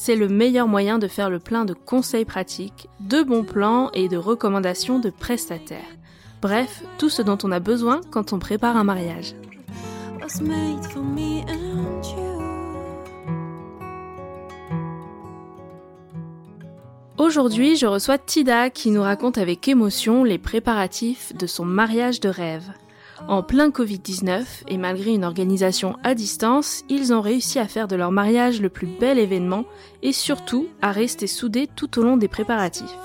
c'est le meilleur moyen de faire le plein de conseils pratiques, de bons plans et de recommandations de prestataires. Bref, tout ce dont on a besoin quand on prépare un mariage. Aujourd'hui, je reçois Tida qui nous raconte avec émotion les préparatifs de son mariage de rêve. En plein Covid-19 et malgré une organisation à distance, ils ont réussi à faire de leur mariage le plus bel événement et surtout à rester soudés tout au long des préparatifs.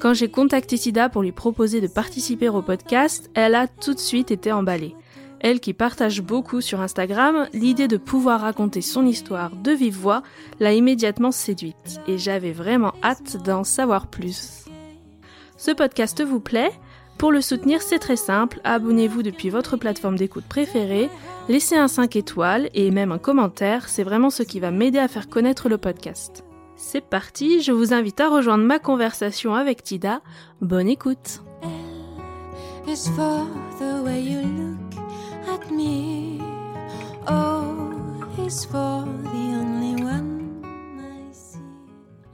Quand j'ai contacté Sida pour lui proposer de participer au podcast, elle a tout de suite été emballée. Elle qui partage beaucoup sur Instagram, l'idée de pouvoir raconter son histoire de vive voix l'a immédiatement séduite et j'avais vraiment hâte d'en savoir plus. Ce podcast vous plaît? Pour le soutenir, c'est très simple, abonnez-vous depuis votre plateforme d'écoute préférée, laissez un 5 étoiles et même un commentaire, c'est vraiment ce qui va m'aider à faire connaître le podcast. C'est parti, je vous invite à rejoindre ma conversation avec Tida. Bonne écoute.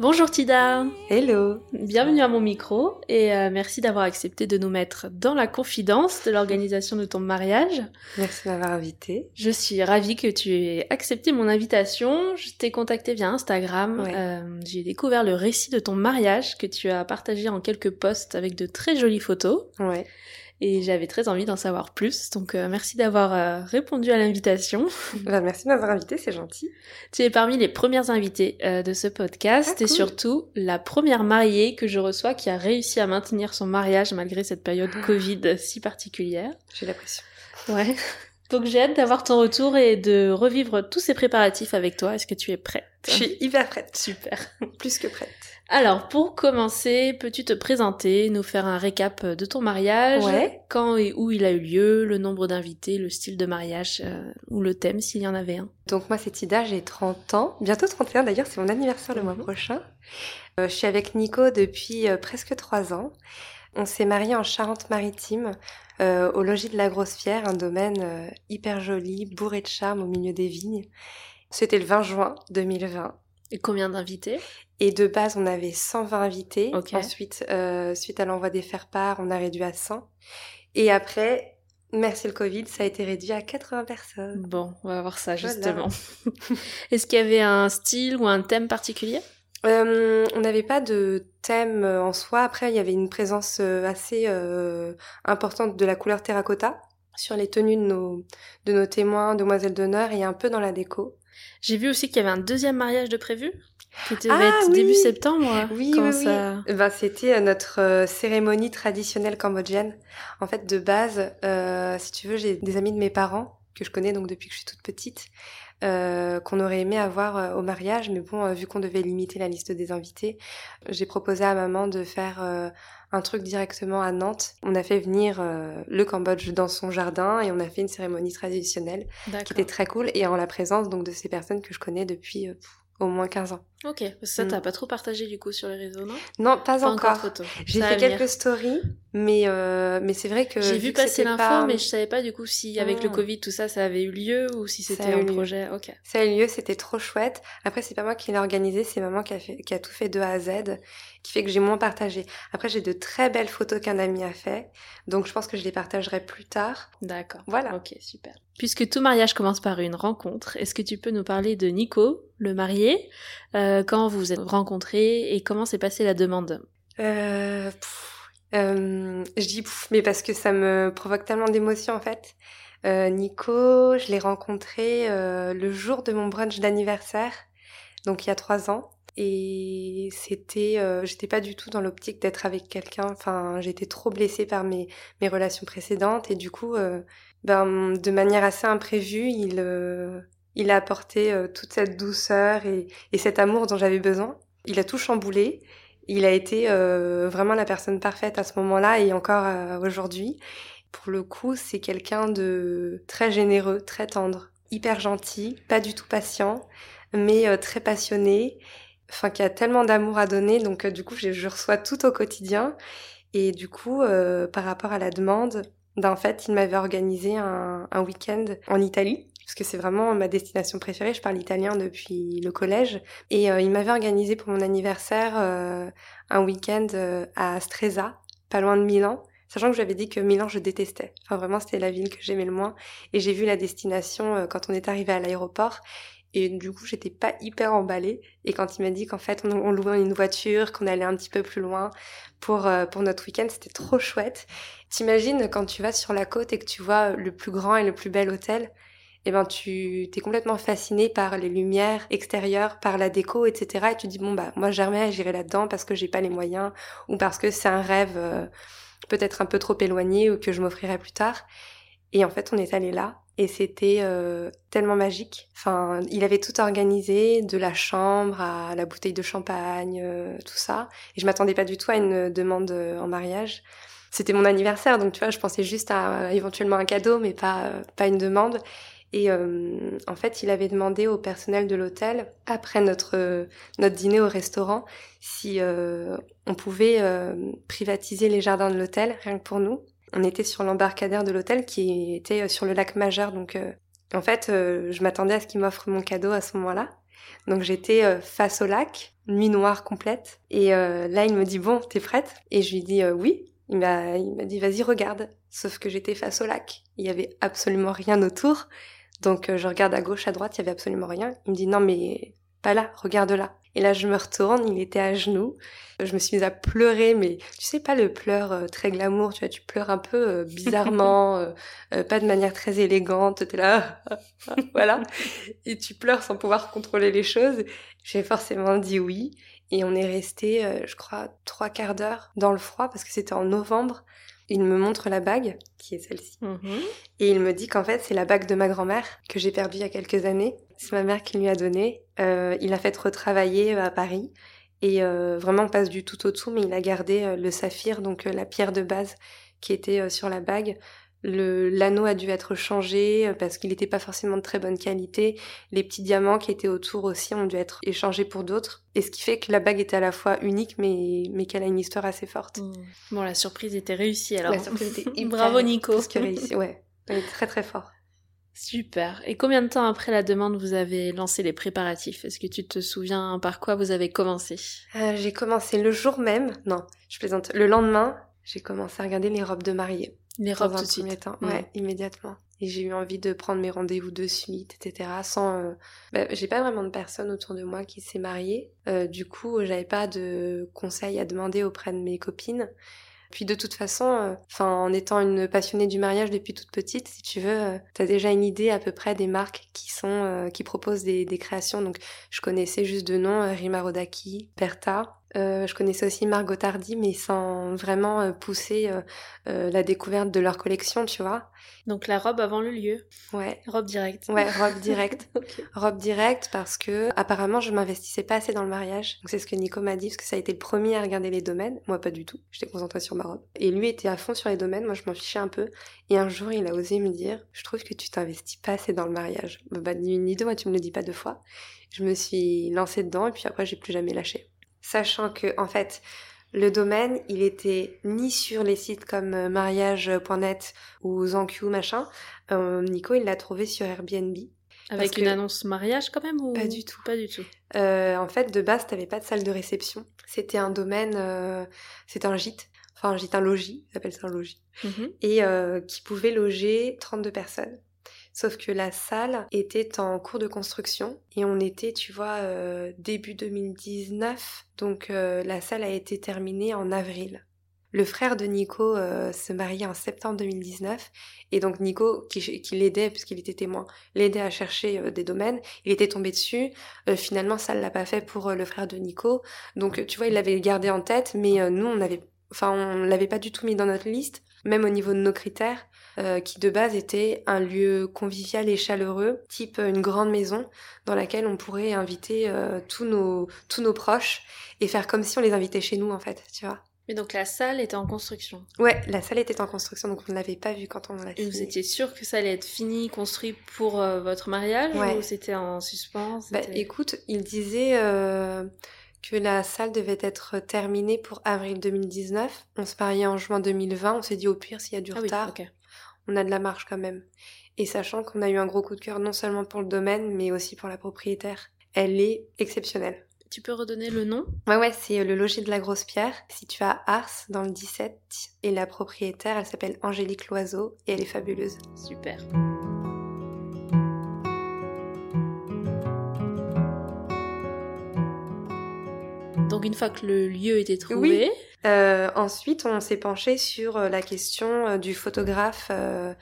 Bonjour Tida. Hello. Bienvenue à mon micro et euh, merci d'avoir accepté de nous mettre dans la confidence de l'organisation de ton mariage. Merci de m'avoir invité. Je suis ravie que tu aies accepté mon invitation. Je t'ai contacté via Instagram. Euh, j'ai découvert le récit de ton mariage que tu as partagé en quelques posts avec de très jolies photos. Ouais et j'avais très envie d'en savoir plus. Donc euh, merci d'avoir euh, répondu à l'invitation. Bah, merci de m'avoir invité, c'est gentil. Tu es parmi les premières invitées euh, de ce podcast ah, et surtout la première mariée que je reçois qui a réussi à maintenir son mariage malgré cette période ah. Covid si particulière. J'ai l'impression. Ouais. Donc j'ai hâte d'avoir ton retour et de revivre tous ces préparatifs avec toi. Est-ce que tu es prête? Je suis hyper prête. Super. Plus que prête. Alors, pour commencer, peux-tu te présenter, nous faire un récap de ton mariage? Ouais. Quand et où il a eu lieu, le nombre d'invités, le style de mariage euh, ou le thème s'il y en avait un? Donc moi c'est Tida, j'ai 30 ans, bientôt 31 d'ailleurs, c'est mon anniversaire le mois mhm. prochain. Euh, je suis avec Nico depuis euh, presque 3 ans. On s'est mariés en Charente-Maritime, au logis de la Grosse Fière, un domaine hyper joli, bourré de charme au milieu des vignes. C'était le 20 juin 2020. Et combien d'invités? Et de base, on avait 120 invités. Ensuite, euh, suite à l'envoi des faire-part, on a réduit à 100. Et après, merci le Covid, ça a été réduit à 80 personnes. Bon, on va voir ça justement. Est-ce qu'il y avait un style ou un thème particulier? Euh, on n'avait pas de thème en soi. Après, il y avait une présence euh, assez importante de la couleur terracotta sur les tenues de nos, de nos témoins, demoiselles d'honneur et un peu dans la déco. J'ai vu aussi qu'il y avait un deuxième mariage de prévu qui devait ah être début septembre. Oui, oui, ça... Ben, c'était euh, notre euh, cérémonie traditionnelle cambodgienne. En fait, de base, euh, si tu veux, j'ai des amis de mes parents que je connais donc depuis que je suis toute petite, qu'on aurait aimé avoir au mariage, mais bon, vu qu'on devait limiter la liste des invités, j'ai proposé à maman de faire un truc directement à Nantes. On a fait venir le Cambodge dans son jardin et on a fait une cérémonie traditionnelle qui était très cool et en la présence donc de ces personnes que je connais depuis au moins 15 ans. Ok, parce que ça, t'as mm. pas trop partagé du coup sur les réseaux, non? Non, pas, encore. J'ai fait quelques stories, mais, euh, mais c'est vrai que. J'ai vu passer l'info, mais je savais pas du coup si avec le ah. Covid, tout ça, ça avait eu lieu ou si c'était un projet. Ok. Ça a eu lieu, c'était trop chouette. Après, c'est pas moi qui l'ai organisé, c'est maman qui a, fait, qui a tout fait de A à Z, qui fait que j'ai moins partagé. Après, j'ai de très belles photos qu'un ami a fait, donc je pense que je les partagerai plus tard. D'accord. Voilà. Ok, super. Puisque tout mariage commence par une rencontre, est-ce que tu peux nous parler de Nico, le marié? Euh, Quand vous vous êtes rencontrés et comment s'est passée la demande euh, euh, Je dis pouf, mais parce que ça me provoque tellement d'émotions en fait. Nico, je l'ai rencontré le jour de mon brunch d'anniversaire, donc il y a trois ans. Et c'était, j'étais pas du tout dans l'optique d'être avec quelqu'un. Enfin, j'étais trop blessée par mes, mes relations précédentes et du coup, ben, de manière assez imprévue, il, euh, il a apporté euh, toute cette douceur et, et cet amour dont j'avais besoin. Il a tout chamboulé. Il a été euh, vraiment la personne parfaite à ce moment-là et encore aujourd'hui. Pour le coup, c'est quelqu'un de très généreux, très tendre, hyper gentil, pas du tout patient, mais très passionné. Enfin, qui a tellement d'amour à donner. Donc, du coup, je, reçois tout au quotidien. Et du coup, par rapport à la demande, ben, en fait, il m'avait organisé un week-end en Italie parce que c'est vraiment ma destination préférée. Je parle italien depuis le collège. Et euh, il m'avait organisé pour mon anniversaire euh, un week-end euh, à Stresa, pas loin de Milan. Sachant que j'avais dit que Milan, je détestais. Enfin, vraiment, c'était la ville que j'aimais le moins. Et j'ai vu la destination quand on est arrivé à l'aéroport. Et du coup, j'étais pas hyper emballée. Et quand il m'a dit qu'en fait, on, louait une voiture, qu'on allait un petit peu plus loin pour, pour notre week-end, c'était trop chouette. T'imagines quand tu vas sur la côte et que tu vois le plus grand et le plus bel hôtel, eh ben tu t'es complètement fasciné par les lumières extérieures, par la déco, etc. Et tu dis bon bah moi jamais j'irai là-dedans parce que j'ai pas les moyens ou parce que c'est un rêve euh, peut-être un peu trop éloigné ou que je m'offrirai plus tard. Et en fait on est allé là et c'était euh, tellement magique. Enfin, il avait tout organisé, de la chambre à la bouteille de champagne, euh, tout ça. Et je m'attendais pas du tout à une demande en mariage c'était mon anniversaire, donc tu vois, je pensais juste à euh, éventuellement un cadeau, mais pas, euh, pas une demande. Et euh, en fait, il avait demandé au personnel de l'hôtel, après notre, notre dîner au restaurant, si on pouvait privatiser les jardins de l'hôtel, rien que pour nous. On était sur l'embarcadère de l'hôtel qui était sur le lac majeur, donc en fait, je m'attendais à ce qu'il m'offre mon cadeau à ce moment-là. Donc j'étais face au lac, nuit noire complète. Et là, il me dit, bon, t'es prête? Et je lui dis, oui. Il m'a, dit vas-y regarde. Sauf que j'étais face au lac. Il y avait absolument rien autour. Donc euh, je regarde à gauche, à droite, il y avait absolument rien. Il me dit non mais pas là, regarde là. Et là je me retourne, il était à genoux. Je me suis mise à pleurer, mais tu sais pas le pleur euh, très glamour, tu vois, tu pleures un peu euh, bizarrement, pas de manière très élégante. T'es là, voilà, et tu pleures sans pouvoir contrôler les choses. J'ai forcément dit oui. Et on est resté, je crois, trois quarts d'heure dans le froid parce que c'était en novembre. Il me montre la bague, qui est celle-ci. Mhm. Et il me dit qu'en fait, c'est la bague de ma grand-mère que j'ai perdue il y a quelques années. C'est ma mère qui lui a donné. Euh, il a fait retravailler à Paris. Et euh, vraiment, on passe du tout au tout, mais il a gardé le saphir, donc la pierre de base qui était sur la bague, l'anneau a dû être changé euh, parce qu'il n'était pas forcément de très bonne qualité. Les petits diamants qui étaient autour aussi ont dû être échangés pour d'autres. Et ce qui fait que la bague était à la fois unique mais, mais qu'elle a une histoire assez forte. Mmh. Bon, la surprise était réussie alors. La surprise était Bravo Nico. Parce que réussi, ouais. Elle est très très fort. Super. Et combien de temps après la demande vous avez lancé les préparatifs? Est-ce que tu te souviens par quoi vous avez commencé? Euh, J'ai commencé le jour même. Non, je plaisante. Le lendemain, j'ai commencé à regarder les robes de mariée. Les robes tout de suite. Temps. Ouais, immédiatement. Et j'ai eu envie de prendre mes rendez-vous de suite, etc. Sans, euh... bah, j'ai pas vraiment de personne autour de moi qui s'est mariée. Euh, du coup, j'avais pas de conseils à demander auprès de mes copines. Puis de toute façon, euh, enfin, en étant une passionnée du mariage depuis toute petite, si tu veux, euh, t'as déjà une idée à peu près des marques qui sont, euh, qui proposent des, des, créations. Donc, je connaissais juste de nom Rima Rodaki, Perta, Euh, je connaissais aussi Margot Tardy, mais sans vraiment euh, pousser euh, la découverte de leur collection, tu vois. Donc la robe avant le lieu. Ouais. Robe directe. Ouais, robe directe. Robe directe parce que apparemment je m'investissais pas assez dans le mariage. Donc c'est ce que Nico m'a dit parce que ça a été le premier à regarder les domaines. Moi pas du tout. J'étais concentrée sur ma robe. Et lui était à fond sur les domaines. Moi je m'en fichais un peu. Et un jour il a osé me dire, je trouve que tu t'investis pas assez dans le mariage. Bah ni une ni deux, moi tu me le dis pas deux fois. Je me suis lancée dedans et puis après j'ai plus jamais lâché. Sachant que en fait le domaine, il était ni sur les sites comme euh, mariage.net ou Zanku machin. Euh, Nico, il l'a trouvé sur Airbnb. Avec une annonce mariage quand même ou Pas du tout. Pas du tout. Euh, en fait, de base, t'avais pas de salle de réception. C'était un domaine, euh, c'était un gîte, enfin un gîte, un logis, ils appellent ça un logis, Mhm. et euh, qui pouvait loger 32 personnes. Sauf que la salle était en cours de construction et on était, tu vois, euh, début 2019. Donc euh, la salle a été terminée en avril. Le frère de Nico euh, se mariait en septembre 2019 et donc Nico, qui, qui l'aidait puisqu'il était témoin, l'aidait à chercher euh, des domaines. Il était tombé dessus. Finalement, ça ne l'a pas fait pour le frère de Nico. Donc tu vois, il l'avait gardé en tête, mais nous, on avait, enfin, on l'avait pas du tout mis dans notre liste, même au niveau de nos critères euh, qui de base était un lieu convivial et chaleureux, type euh, une grande maison dans laquelle on pourrait inviter euh, tous nos tous nos proches et faire comme si on les invitait chez nous en fait, tu vois. Mais donc la salle était en construction. Ouais, la salle était en construction donc on ne l'avait pas vue quand on l'a Et vous étiez sûr que ça allait être fini, construit pour euh, votre mariage Ouais. ou c'était en suspens Bah, écoute, il disait euh, que la salle devait être terminée pour avril 2019. On se mariait en juin 2020. On s'est dit au pire s'il y a du Ah oui, retard, ok. On a de la marge quand même. Et sachant qu'on a eu un gros coup de cœur non seulement pour le domaine, mais aussi pour la propriétaire. Elle est exceptionnelle. Tu peux redonner le nom? Ouais, ouais, c'est le logis de la Grosse Pierre, situé à Ars, dans le 17. Et la propriétaire, elle s'appelle Angélique Loiseau, et elle est fabuleuse. Super. Donc une fois que le lieu était trouvé, Euh, ensuite, on s'est penché sur euh, la question euh, du photographe euh,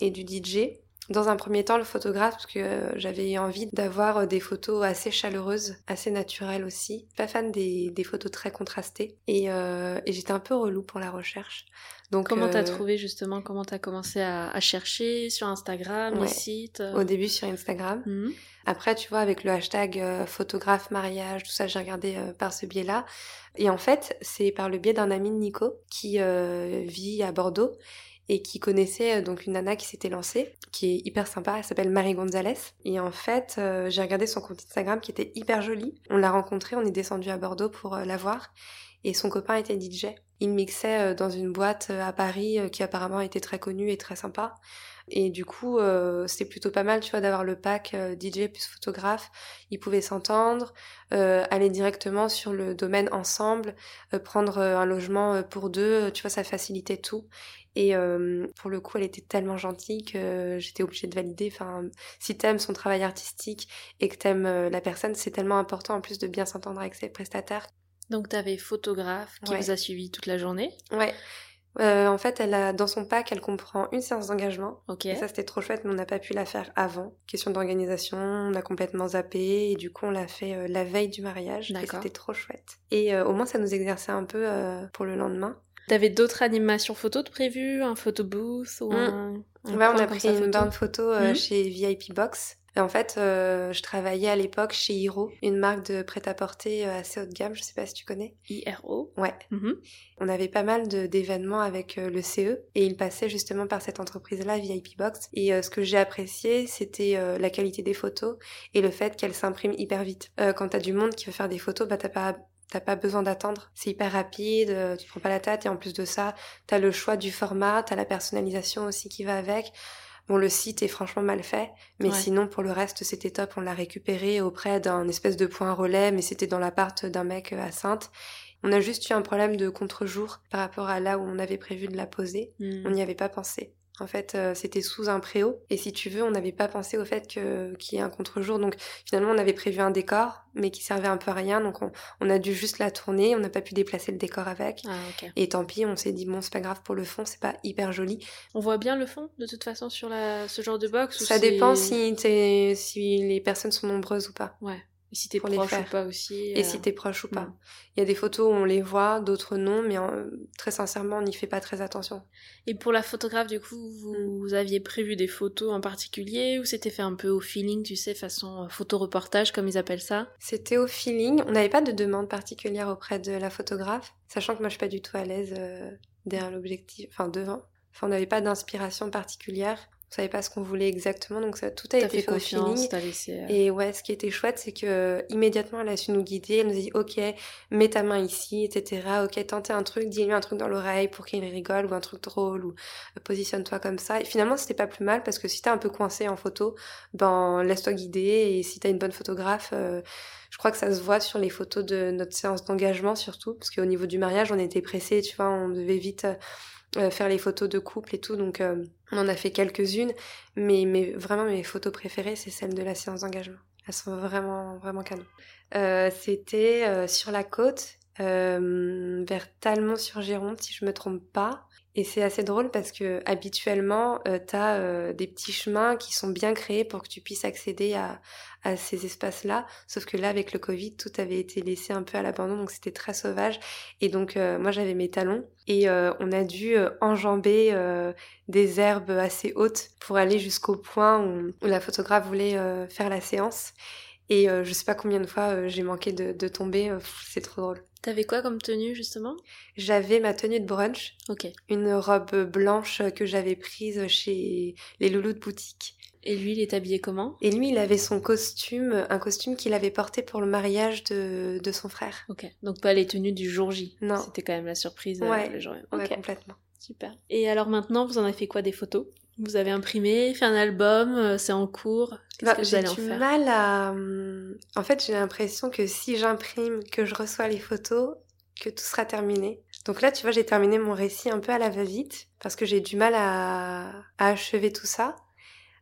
et du DJ. Dans un premier temps, le photographe, parce que euh, j'avais envie d'avoir des photos assez chaleureuses, assez naturelles aussi. Pas fan des, des photos très contrastées. Et, et j'étais un peu relou pour la recherche. Donc, comment t'as euh, trouvé justement Comment t'as commencé à, à chercher sur Instagram, les sites Au début sur Instagram. Mhm. Après, tu vois, avec le hashtag euh, photographe mariage, tout ça, j'ai regardé euh, par ce biais-là. Et en fait, c'est par le biais d'un ami de Nico qui euh, vit à Bordeaux et qui connaissait euh, donc une nana qui s'était lancée, qui est hyper sympa, elle s'appelle Marie Gonzalez. Et en fait, euh, j'ai regardé son compte Instagram qui était hyper joli. On l'a rencontré, on est descendu à Bordeaux pour euh, la voir. Et son copain était DJ. Il mixait euh, dans une boîte euh, à Paris euh, qui apparemment était très connue et très sympa. Et du coup, c'était plutôt pas mal, tu vois, d'avoir le pack DJ plus photographe. Ils pouvaient s'entendre, aller directement sur le domaine ensemble, prendre un logement pour deux, tu vois, ça facilitait tout. Et pour le coup, elle était tellement gentille que j'étais obligée de valider. Enfin, si t'aimes son travail artistique et que t'aimes la personne, c'est tellement important en plus de bien s'entendre avec ses prestataires. Donc t'avais photographe qui Ouais. vous a suivi toute la journée? Ouais. Euh, en fait, elle a dans son pack, elle comprend une séance d'engagement. Ok. Et ça, c'était trop chouette, mais on n'a pas pu la faire avant. Question d'organisation, on a complètement zappé, et du coup, on l'a fait euh, la veille du mariage. Et D'accord. c'était trop chouette. Et euh, au moins, ça nous exerçait un peu euh, pour le lendemain. T'avais d'autres animations photos de prévues, un photo booth ou Mm. un, un Ouais, on a pris une photo? bande photo Mhm. chez VIP Box. Et en fait, euh, je travaillais à l'époque chez Hiro, une marque de prêt-à-porter euh, assez haut de gamme, je sais pas si tu connais. IRO. Ouais. Mhm. On avait pas mal de- d'événements avec euh, le CE et il passait justement par cette entreprise-là, VIP Box. Et euh, ce que j'ai apprécié, c'était la qualité des photos et le fait qu'elles s'impriment hyper vite. Quand t'as du monde qui veut faire des photos, bah t'as pas T'as pas besoin d'attendre, c'est hyper rapide, tu te prends pas la tête et en plus de ça, t'as le choix du format, t'as la personnalisation aussi qui va avec. Bon, le site est franchement mal fait, mais Ouais. sinon pour le reste c'était top. On l'a récupéré auprès d'un espèce de point relais, mais c'était dans l'appart d'un mec à Sainte. On a juste eu un problème de contre-jour par rapport à là où on avait prévu de la poser. Mm. On n'y avait pas pensé. En fait, euh, c'était sous un préau. Et si tu veux, on n'avait pas pensé au fait que qu'il y ait un contre-jour. Donc finalement, on avait prévu un décor, mais qui servait un peu à rien. Donc on, on a dû juste la tourner. On n'a pas pu déplacer le décor avec. Ah. Et tant pis, on s'est dit bon, c'est pas grave pour le fond, c'est pas hyper joli. On voit bien le fond de toute façon sur la... ce genre de box Ça dépend si, si les personnes sont nombreuses ou pas. Ouais. Et si t'es proche ou pas aussi. Et euh, si t'es proche ou pas. mm. Il y a des photos où on les voit, d'autres non, mais euh, très sincèrement, on n'y fait pas très attention. Et pour la photographe, du coup, vous, Mm. vous aviez prévu des photos en particulier ou c'était fait un peu au feeling, tu sais, façon euh, photo-reportage, comme ils appellent ça? C'était au feeling. On n'avait pas de demande particulière auprès de la photographe, sachant que moi je suis pas du tout à l'aise euh, derrière l'objectif, enfin devant. Enfin, on n'avait pas d'inspiration particulière. On savait pas ce qu'on voulait exactement, donc ça tout a été fait fait au feeling. laissé. euh, Et ouais, ce qui était chouette, c'est que immédiatement elle a su nous guider. Elle nous a dit OK, mets ta main ici, etc. OK, tentez un truc, dis-lui un truc dans l'oreille pour qu'il rigole ou un truc drôle ou euh, positionne-toi comme ça. Et finalement, c'était pas plus mal parce que si t'es un peu coincé en photo, ben laisse-toi guider. Et si t'as une bonne photographe, euh, je crois que ça se voit sur les photos de notre séance d'engagement surtout, parce qu'au niveau du mariage, on était pressés, tu vois, on devait vite euh, faire les photos de couple et tout, donc euh, on en a fait quelques-unes, mais, mais vraiment mes photos préférées, c'est celles de la séance d'engagement. Elles sont vraiment, vraiment canon. Euh, C'était sur la côte, vers Talmont-sur-Gironde, si je me trompe pas. Et c'est assez drôle parce que habituellement, euh, t'as euh, des petits chemins qui sont bien créés pour que tu puisses accéder à, à ces espaces-là. Sauf que là, avec le Covid, tout avait été laissé un peu à l'abandon, donc c'était très sauvage. Et donc, euh, moi, j'avais mes talons et euh, on a dû euh, enjamber euh, des herbes assez hautes pour aller jusqu'au point où, où la photographe voulait faire la séance. Et je sais pas combien de fois j'ai manqué de, de tomber, c'est trop drôle. T'avais quoi comme tenue, justement? J'avais ma tenue de brunch, Ok. une robe blanche que j'avais prise chez les loulous de boutique. Et lui, il est habillé comment? Et lui, il avait son costume, un costume qu'il avait porté pour le mariage de, de son frère. Ok. Donc pas les tenues du jour J. Non. C'était quand même la surprise. euh, Ouais. le jour. Ouais, Ok. complètement. Super. Et alors maintenant, vous en avez fait quoi des photos? Vous avez imprimé, fait un album, euh, c'est en cours? Qu'est-ce Bah, que vous j'ai allez en du faire? mal à... hum, En fait, j'ai l'impression que si j'imprime, que je reçois les photos, que tout sera terminé. Donc là, tu vois, j'ai terminé mon récit un peu à la va-vite, parce que j'ai du mal à, à achever tout ça.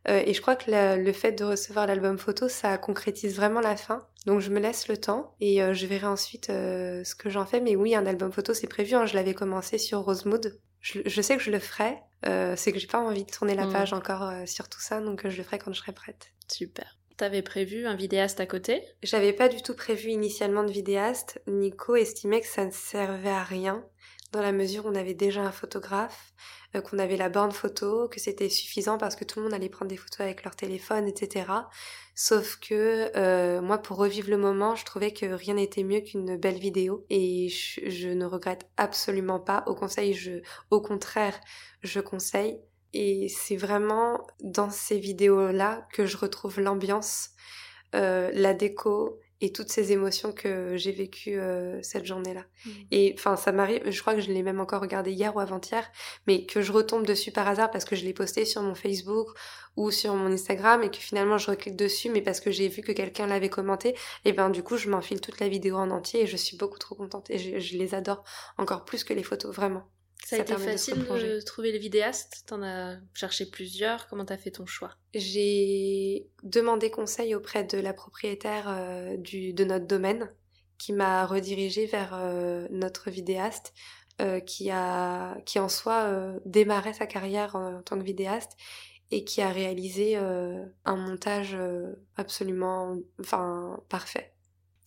Euh, et je crois que la- le fait de recevoir l'album photo, ça concrétise vraiment la fin. Donc je me laisse le temps et euh, je verrai ensuite euh, ce que j'en fais. Mais oui, un album photo, c'est prévu. hein. Je l'avais commencé sur Rosemood. Je, je sais que je le ferai. C'est que j'ai pas envie de tourner la Mm. page encore sur tout ça, donc je le ferai quand je serai prête. Super. T'avais prévu un vidéaste à côté? J'avais pas du tout prévu initialement de vidéaste. Nico estimait que ça ne servait à rien dans la mesure où on avait déjà un photographe, qu'on avait la borne photo, que c'était suffisant parce que tout le monde allait prendre des photos avec leur téléphone, etc. Sauf que euh, moi, pour revivre le moment, je trouvais que rien n'était mieux qu'une belle vidéo et je, je ne regrette absolument pas. Au conseil, je, au contraire, je conseille. Et c'est vraiment dans ces vidéos-là que je retrouve l'ambiance, euh, la déco et toutes ces émotions que j'ai vécues euh, cette journée-là. Et enfin, ça m'arrive, je crois que je l'ai même encore regardé hier ou avant-hier, mais que je retombe dessus par hasard parce que je l'ai posté sur mon Facebook ou sur mon Instagram et que finalement je reclique dessus, mais parce que j'ai vu que quelqu'un l'avait commenté, et ben du coup je m'enfile toute la vidéo en entier et je suis beaucoup trop contente et je, je les adore encore plus que les photos, vraiment. Ça a été de facile de trouver les vidéastes. T'en as cherché plusieurs. Comment t'as fait ton choix? J'ai demandé conseil auprès de la propriétaire euh, du, de notre domaine qui m'a redirigée vers euh, notre vidéaste euh, qui a qui en soi démarré sa carrière en, en tant que vidéaste et qui a réalisé un montage absolument enfin parfait.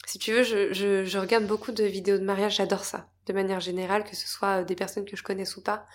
Si tu veux, je, je, je regarde beaucoup de vidéos de mariage, j'adore ça, de manière générale, que ce soit des personnes que je connaisse ou pas.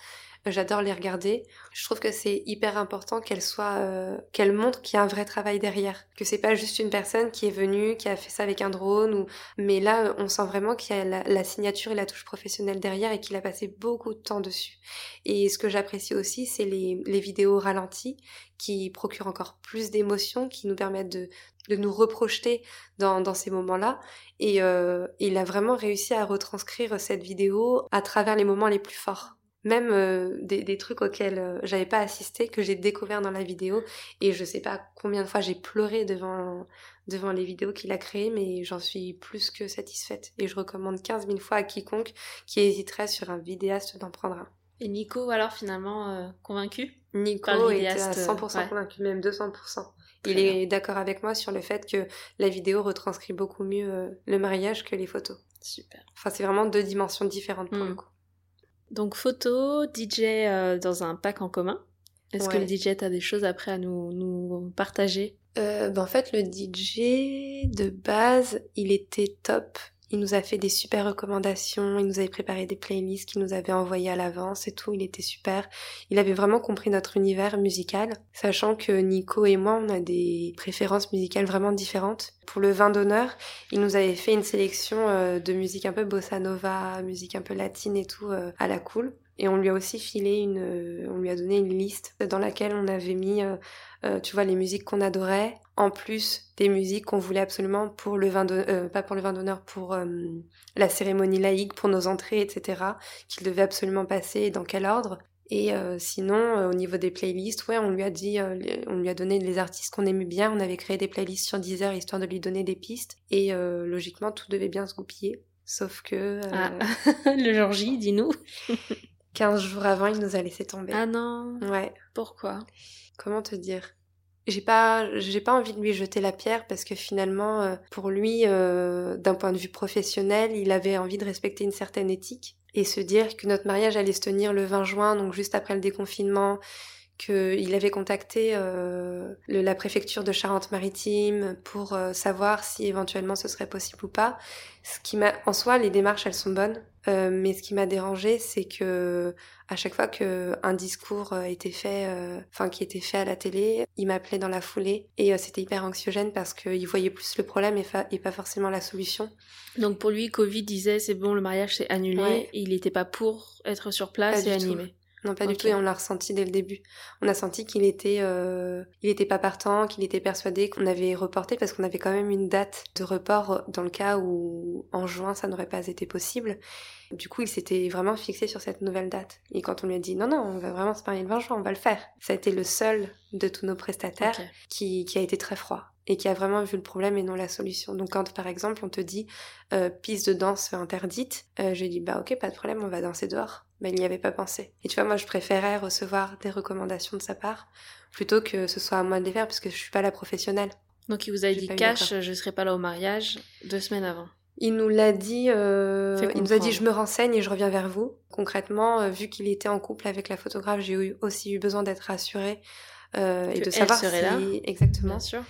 J'adore les regarder. Je trouve que c'est hyper important qu'elles soient, euh, qu'elles montrent qu'il y a un vrai travail derrière, que c'est pas juste une personne qui est venue, qui a fait ça avec un drone mais là, on sent vraiment qu'il y a la, signature et la touche professionnelle derrière et qu'il a passé beaucoup de temps dessus. Et ce que j'apprécie aussi, c'est les, vidéos ralenties qui procurent encore plus d'émotions, qui nous permettent de, nous reprojeter dans, dans ces moments-là. Et euh, il a vraiment réussi à retranscrire cette vidéo à travers les moments les plus forts même euh, des, des, trucs auxquels euh, j'avais pas assisté que j'ai découvert dans la vidéo et je sais pas combien de fois j'ai pleuré devant devant les vidéos qu'il a créées mais j'en suis plus que satisfaite et je recommande 15 000 fois à quiconque qui hésiterait sur un vidéaste d'en prendre un. Et Nico alors finalement euh, convaincu? Nico était à 100% ouais. convaincu, même 200%. Il est d'accord avec moi sur le fait que la vidéo retranscrit beaucoup mieux euh, le mariage que les photos. Super. Enfin, c'est vraiment deux dimensions différentes pour mm. le coup. Donc photo, DJ euh, dans un pack en commun. Est-ce ouais. que le DJ a des choses après à nous, nous partager? Euh, ben, En fait, le DJ, de base, il était top. Il nous a fait des super recommandations, il nous avait préparé des playlists qu'il nous avait envoyées à l'avance et tout, il était super. Il avait vraiment compris notre univers musical, sachant que Nico et moi, on a des préférences musicales vraiment différentes. Pour le vin d'honneur, il nous avait fait une sélection euh, de musique un peu bossa nova, musique un peu latine et tout, euh, à la cool. Et on lui a aussi filé une, euh, on lui a donné une liste dans laquelle on avait mis, tu vois, les musiques qu'on adorait, en plus des musiques qu'on voulait absolument pour le vin euh, pas pour le vin d'honneur, pour euh, la cérémonie laïque, pour nos entrées, etc., qu'il devait absolument passer et dans quel ordre. Et euh, sinon, au niveau des playlists, ouais, on lui a dit, on lui a donné les artistes qu'on aimait bien. On avait créé des playlists sur Deezer histoire de lui donner des pistes. Et logiquement, tout devait bien se goupiller. Sauf que. Ah. le jour J, dis-nous. 15 jours avant, il nous a laissé tomber. Ah non Ouais. Pourquoi? Comment te dire? J'ai pas j'ai pas envie de lui jeter la pierre parce que finalement euh, pour lui euh, d'un point de vue professionnel il avait envie de respecter une certaine éthique et se dire que notre mariage allait se tenir le 20 juin donc juste après le déconfinement qu'il avait contacté euh, la préfecture de Charente-Maritime pour savoir si éventuellement ce serait possible ou pas. Ce qui m'a, en soi, les démarches elles sont bonnes, euh, mais ce qui m'a dérangé, c'est que à chaque fois que un discours était fait, enfin qui était fait à la télé, il m'appelait dans la foulée et c'était hyper anxiogène parce qu'il voyait plus le problème et, pas forcément la solution. Donc pour lui, Covid disait c'est bon, le mariage s'est annulé, et il n'était pas pour être sur place et animé. Non, pas du tout, et on l'a ressenti dès le début. On a senti qu'il était, euh, il était pas partant, qu'il était persuadé qu'on avait reporté parce qu'on avait quand même une date de report dans le cas où en juin ça n'aurait pas été possible. Du coup, il s'était vraiment fixé sur cette nouvelle date. Et quand on lui a dit non, non, on va vraiment se marier le 20 juin, on va le faire. Ça a été le seul de tous nos prestataires qui, qui a été très froid et qui a vraiment vu le problème et non la solution. Donc quand par exemple on te dit euh, piste de danse interdite, euh, je dis bah ok pas de problème on va danser dehors. Mais il n'y avait pas pensé. Et tu vois moi je préférais recevoir des recommandations de sa part plutôt que ce soit à moi de les faire parce que je suis pas la professionnelle. Donc il vous a dit cash, je serai pas là au mariage deux semaines avant. Il nous l'a dit, euh, il nous a dit je me renseigne et je reviens vers vous. Concrètement, euh, vu qu'il était en couple avec la photographe, j'ai aussi eu besoin d'être rassurée euh, et de savoir serait là. exactement. Bien sûr.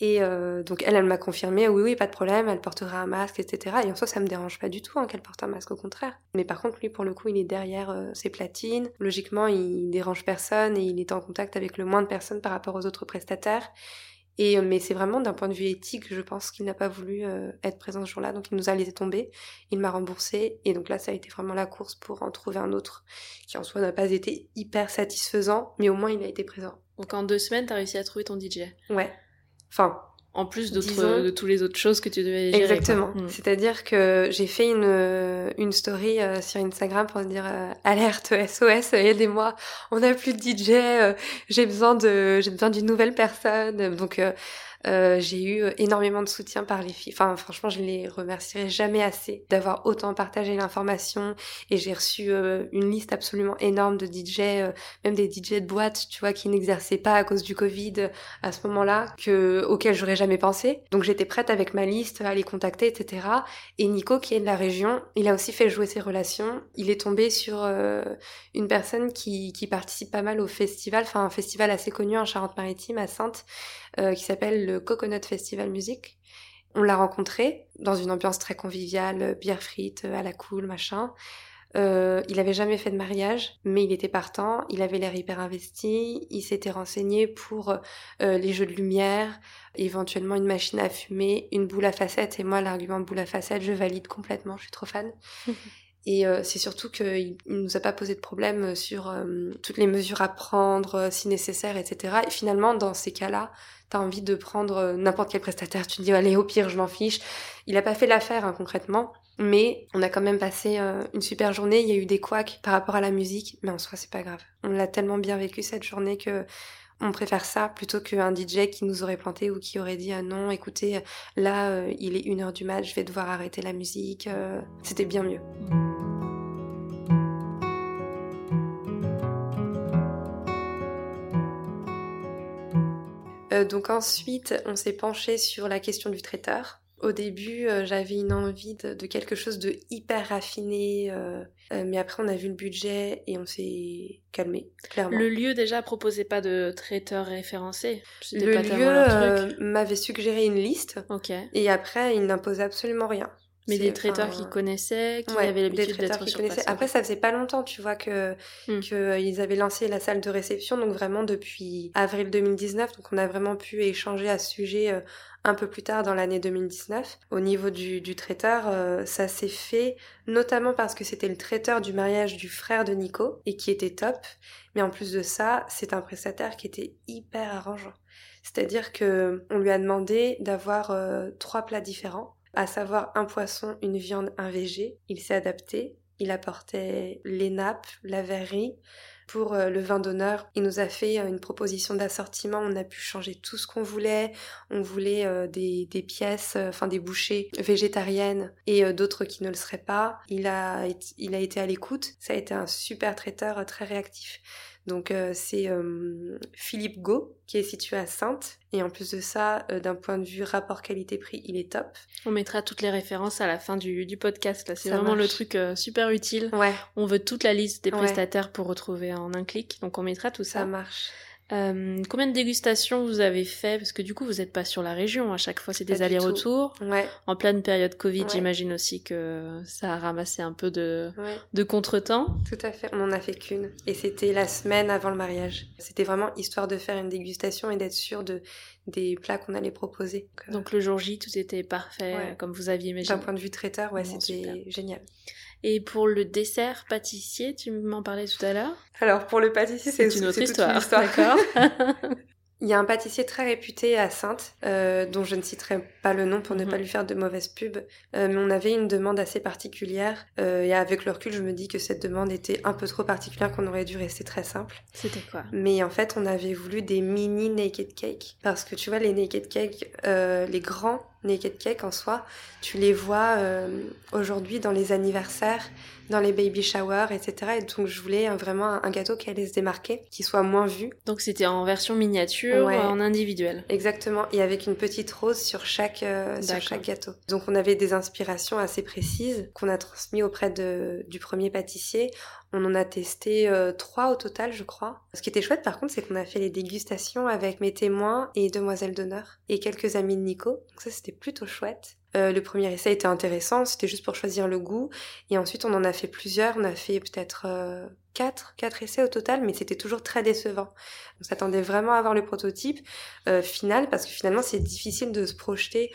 Et euh, donc elle, elle m'a confirmé, oui, oui, pas de problème, elle portera un masque, etc. Et en soi, ça me dérange pas du tout hein, qu'elle porte un masque, au contraire. Mais par contre, lui, pour le coup, il est derrière euh, ses platines. Logiquement, il dérange personne et il est en contact avec le moins de personnes par rapport aux autres prestataires. Et euh, mais c'est vraiment d'un point de vue éthique, je pense qu'il n'a pas voulu être présent ce jour-là, donc il nous a laissé tomber. Il m'a remboursé et donc là, ça a été vraiment la course pour en trouver un autre qui en soi n'a pas été hyper satisfaisant, mais au moins il a été présent. Donc en deux semaines, t'as réussi à trouver ton DJ. Ouais. Enfin, en plus de toutes les autres choses que tu devais gérer. Exactement. Hmm. C'est-à-dire que j'ai fait une, une story euh, sur Instagram pour dire euh, alerte SOS, aidez-moi, on n'a plus de DJ, euh, j'ai besoin de j'ai besoin d'une nouvelle personne. Donc euh, j'ai eu euh, énormément de soutien par les filles. Enfin, franchement, je les remercierai jamais assez d'avoir autant partagé l'information. Et j'ai reçu euh, une liste absolument énorme de DJ, même des DJ de boîte, tu vois, qui n'exerçaient pas à cause du Covid à ce moment-là, que auquel j'aurais jamais pensé. Donc j'étais prête avec ma liste à les contacter, etc. Et Nico, qui est de la région, il a aussi fait jouer ses relations. Il est tombé sur une personne qui, qui participe pas mal au festival, enfin un festival assez connu en Charente-Maritime, à Sainte, euh, qui s'appelle le Coconut Festival Music. On l'a rencontré dans une ambiance très conviviale, bière frite, à la cool, machin. Euh, il avait jamais fait de mariage, mais il était partant, il avait l'air hyper investi, il s'était renseigné pour euh, les jeux de lumière, éventuellement une machine à fumer, une boule à facettes, et moi l'argument boule à facettes, je valide complètement, je suis trop fan. Et euh, c'est surtout qu'il ne nous a pas posé de problème sur euh, toutes les mesures à prendre, euh, si nécessaire, etc. Et finalement, dans ces cas-là, t'as envie de prendre n'importe quel prestataire. Tu te dis, allez, au pire, je m'en fiche. Il a pas fait l'affaire, hein, concrètement. Mais on a quand même passé une super journée. Il y a eu des couacs par rapport à la musique. Mais en soi, c'est pas grave. On l'a tellement bien vécu cette journée que on préfère ça plutôt qu'un DJ qui nous aurait planté ou qui aurait dit non, écoutez, là, il est une heure du match, je vais devoir arrêter la musique. C'était bien mieux. Euh, donc ensuite, on s'est penché sur la question du traiteur. Au début, euh, j'avais une envie de, quelque chose de hyper raffiné, euh, mais après on a vu le budget et on s'est calmé, clairement. Le lieu déjà proposait pas de traiteur référencé. Le lieu m'avait suggéré une liste. Ok. Et après, il n'imposait absolument rien. Mais des traiteurs qui connaissaient, qui avaient l'habitude d'être sur place. Après, ça faisait pas longtemps, tu vois, que hmm. qu'ils avaient lancé la salle de réception, donc vraiment depuis avril 2019, donc on a vraiment pu échanger à ce sujet un peu plus tard dans l'année 2019. Au niveau du, traiteur, euh, ça s'est fait notamment parce que c'était le traiteur du mariage du frère de Nico et qui était top. Mais en plus de ça, c'est un prestataire qui était hyper arrangeant. C'est-à-dire que on lui a demandé d'avoir euh, trois plats différents, à savoir un poisson, une viande, un végé. Il s'est adapté. Il apportait les nappes, la verrerie, pour euh, le vin d'honneur. Il nous a fait euh, une proposition d'assortiment. On a pu changer tout ce qu'on voulait. On voulait euh, des, pièces, enfin des bouchées végétariennes et d'autres qui ne le seraient pas. Il a, il a été à l'écoute. Ça a été un super traiteur très réactif. Donc euh, c'est euh, Philippe Go qui est situé à Sainte et en plus de ça, euh, d'un point de vue rapport qualité-prix, il est top. On mettra toutes les références à la fin du, du podcast. Là, c'est vraiment le truc super utile. Ouais. On veut toute la liste des prestataires pour retrouver en un clic, donc on mettra tout ça. Ça marche. Euh, combien de dégustations vous avez fait? Parce que du coup, vous n'êtes pas sur la région. À chaque fois, c'est des allers-retours. Ouais. En pleine période Covid, j'imagine aussi que ça a ramassé un peu de, de contretemps. Tout à fait. On n'en a fait qu'une. Et c'était la semaine avant le mariage. C'était vraiment histoire de faire une dégustation et d'être sûr de, des plats qu'on allait proposer. Donc le jour J, tout était parfait, comme vous aviez imaginé. D'un point de vue traiteur, ouais, c'était génial. Et pour le dessert pâtissier, tu m'en parlais tout à l'heure Alors pour le pâtissier, c'est une autre histoire. D'accord. Il y a un pâtissier très réputé à Sainte, euh, dont je ne citerai pas le nom pour ne mhm. pas lui faire de mauvaise pub, euh, mais on avait une demande assez particulière, euh, et avec le recul, je me dis que cette demande était un peu trop particulière, qu'on aurait dû rester très simple. C'était quoi? Mais en fait, on avait voulu des mini naked cake, parce que tu vois, les naked cake, les grands naked cake en soi, tu les vois aujourd'hui dans les anniversaires, dans les baby showers, etc. Et donc je voulais vraiment un gâteau qui allait se démarquer, qui soit moins vu. Donc c'était en version miniature, en individuel? Exactement, et avec une petite rose sur chaque, euh, sur chaque gâteau. Donc on avait des inspirations assez précises qu'on a transmises auprès de, du premier pâtissier. On en a testé euh, trois au total, je crois. Ce qui était chouette, par contre, c'est qu'on a fait les dégustations avec mes témoins et demoiselles d'honneur et quelques amis de Nico. Donc ça, c'était plutôt chouette. Euh, le premier essai était intéressant, c'était juste pour choisir le goût. Et ensuite, on en a fait plusieurs. On a fait peut-être euh, quatre, quatre essais au total, mais c'était toujours très décevant. On s'attendait vraiment à avoir le prototype euh, final, parce que finalement, c'est difficile de se projeter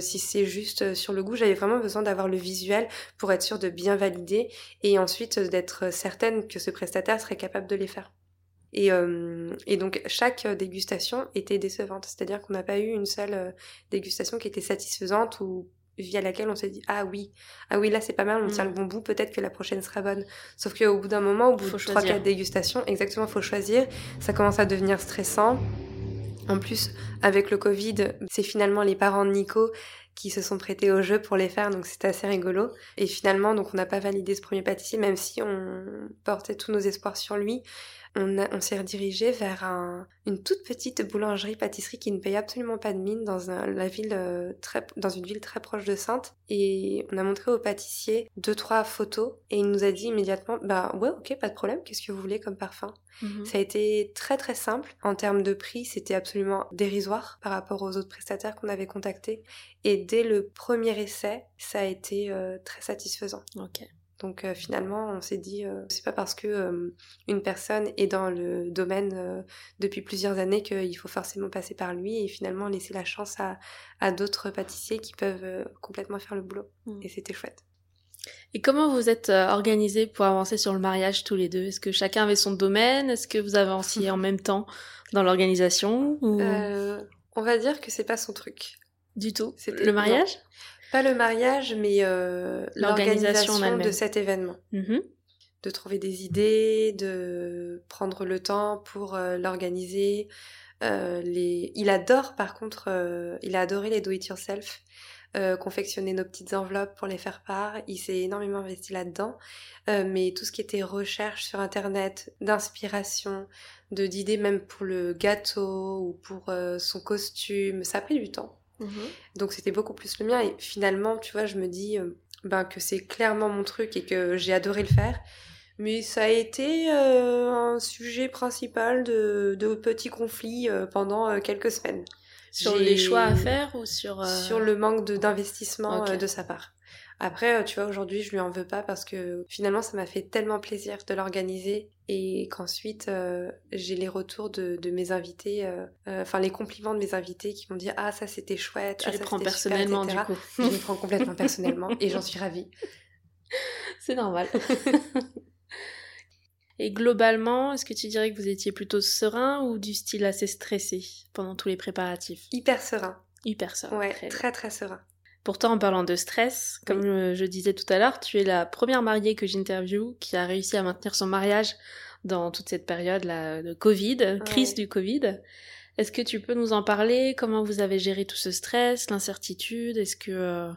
si c'est juste sur le goût. J'avais vraiment besoin d'avoir le visuel pour être sûr de bien valider et ensuite d'être certaine que ce prestataire serait capable de les faire. Et, euh, et, donc chaque dégustation était décevante, c'est-à-dire qu'on n'a pas eu une seule euh, dégustation qui était satisfaisante ou via laquelle on s'est dit ah oui ah oui là c'est pas mal on tient le mm. bon bout peut-être que la prochaine sera bonne. Sauf qu'au bout d'un moment au bout de trois quatre dégustations exactement faut choisir ça commence à devenir stressant. En plus avec le Covid c'est finalement les parents de Nico qui se sont prêtés au jeu pour les faire, donc c'était assez rigolo. Et finalement, donc on n'a pas validé ce premier pâtissier, même si on portait tous nos espoirs sur lui on, s'est redirigé vers une toute petite boulangerie-pâtisserie qui ne paye absolument pas de mine dans, la ville, euh, très, dans une ville très proche de Sainte. Et on a montré au pâtissier deux, trois photos et il nous a dit immédiatement, bah ouais, ok, pas de problème, qu'est-ce que vous voulez comme parfum? Mhm. Ça a été très très simple. En termes de prix, c'était absolument dérisoire par rapport aux autres prestataires qu'on avait contactés. Et dès le premier essai, ça a été euh, très satisfaisant. Ok. Donc euh, finalement, on s'est dit, euh, c'est pas parce que euh, une personne est dans le domaine depuis plusieurs années qu'il faut forcément passer par lui et finalement laisser la chance à, à d'autres pâtissiers qui peuvent complètement faire le boulot. Mm. Et c'était chouette. Et comment vous êtes organisés pour avancer sur le mariage tous les deux? Est-ce que chacun avait son domaine? Est-ce que vous avanciez en même temps dans l'organisation On va dire que c'est pas son truc. Du tout? Le mariage? Pas le mariage, mais euh, l'organisation de cet événement. Mm-hmm. De trouver des idées, de prendre le temps pour euh, l'organiser. Euh, les... Il adore, par contre, il a adoré les do-it-yourself. confectionner nos petites enveloppes pour les faire part. Il s'est énormément investi là-dedans. mais tout ce qui était recherche sur Internet, d'inspiration, de d'idées même pour le gâteau ou pour son costume, ça a pris du temps. Mhm. Donc c'était beaucoup plus le mien. Et finalement, tu vois, je me dis ben, que c'est clairement mon truc et que j'ai adoré le faire. Mais ça a été un sujet principal de, de petits conflits pendant quelques semaines. Sur les choix à faire ou sur... Sur le manque d'investissement de sa part. Après, euh, tu vois, aujourd'hui, je lui en veux pas parce que finalement, ça m'a fait tellement plaisir de l'organiser et qu'ensuite, euh, j'ai les retours de, mes invités, euh, enfin, les compliments de mes invités qui m'ont dit Ah, ça c'était chouette. Tu ah, les prends personnellement, du coup. Je les prends complètement personnellement et j'en suis ravie. C'est normal. Et globalement, est-ce que tu dirais que vous étiez plutôt serein ou du style assez stressé pendant tous les préparatifs? Hyper serein. Hyper serein. Ouais, très très serein. Pourtant, en parlant de stress, comme je disais tout à l'heure, tu es la première mariée que j'interviewe qui a réussi à maintenir son mariage dans toute cette période là de Covid, crise du Covid. Est-ce que tu peux nous en parler? Comment vous avez géré tout ce stress, l'incertitude? Est-ce que euh,